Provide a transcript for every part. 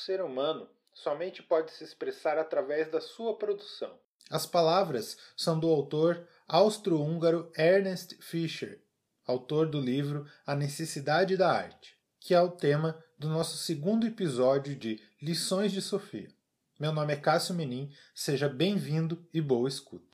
ser humano somente pode se expressar através da sua produção. As palavras são do autor austro-húngaro Ernest Fischer, autor do livro A Necessidade da Arte, que é o tema do nosso segundo episódio de Lições de Sofia. Meu nome é Cássio Menin, seja bem-vindo e boa escuta.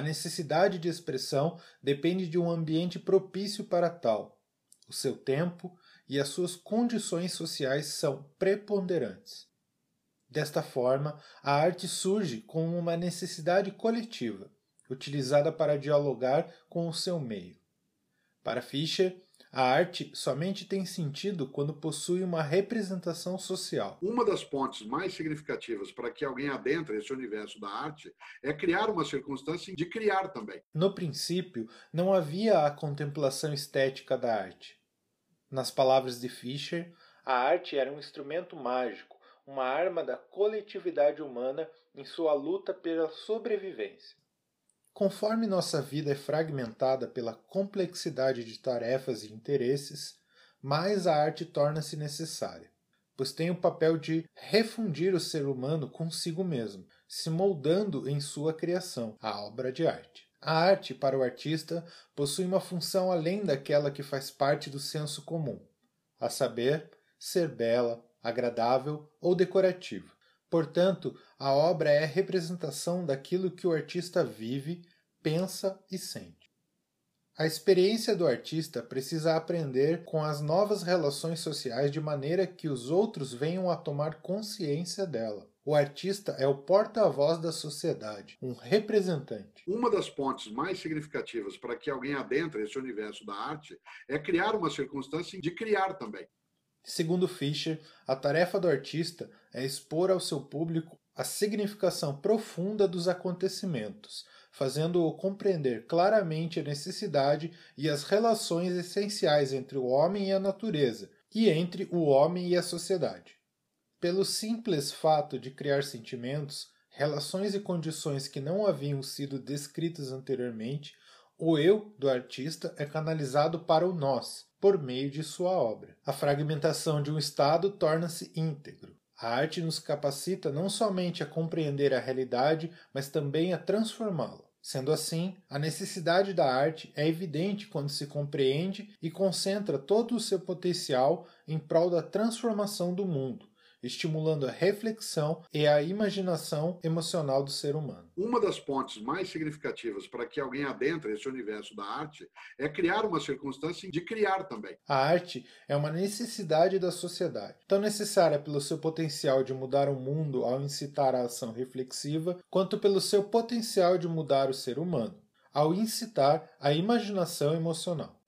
A necessidade de expressão depende de um ambiente propício para tal. O seu tempo e as suas condições sociais são preponderantes. Desta forma, a arte surge como uma necessidade coletiva, utilizada para dialogar com o seu meio. Para Fischer, a arte somente tem sentido quando possui uma representação social. Uma das pontes mais significativas para que alguém adentre esse universo da arte é criar uma circunstância de criar também. No princípio, não havia a contemplação estética da arte. Nas palavras de Fischer, a arte era um instrumento mágico, uma arma da coletividade humana em sua luta pela sobrevivência. Conforme nossa vida é fragmentada pela complexidade de tarefas e interesses, mais a arte torna-se necessária, pois tem o papel de refundir o ser humano consigo mesmo, se moldando em sua criação, a obra de arte. A arte, para o artista, possui uma função além daquela que faz parte do senso comum, a saber, ser bela, agradável ou decorativa. Portanto, a obra é representação daquilo que o artista vive, pensa e sente. A experiência do artista precisa aprender com as novas relações sociais de maneira que os outros venham a tomar consciência dela. O artista é o porta-voz da sociedade, um representante. Uma das pontes mais significativas para que alguém adentre esse universo da arte é criar uma circunstância de criar também. Segundo Fischer, a tarefa do artista é expor ao seu público a significação profunda dos acontecimentos, fazendo-o compreender claramente a necessidade e as relações essenciais entre o homem e a natureza, e entre o homem e a sociedade. Pelo simples fato de criar sentimentos, relações e condições que não haviam sido descritas anteriormente, o eu do artista é canalizado para o nós, por meio de sua obra. A fragmentação de um Estado torna-se íntegro. A arte nos capacita não somente a compreender a realidade, mas também a transformá-la. Sendo assim, a necessidade da arte é evidente quando se compreende e concentra todo o seu potencial em prol da transformação do mundo, estimulando a reflexão e a imaginação emocional do ser humano. Uma das pontes mais significativas para que alguém adentre esse universo da arte é criar uma circunstância de criar também. A arte é uma necessidade da sociedade, tão necessária pelo seu potencial de mudar o mundo ao incitar a ação reflexiva, quanto pelo seu potencial de mudar o ser humano, ao incitar a imaginação emocional.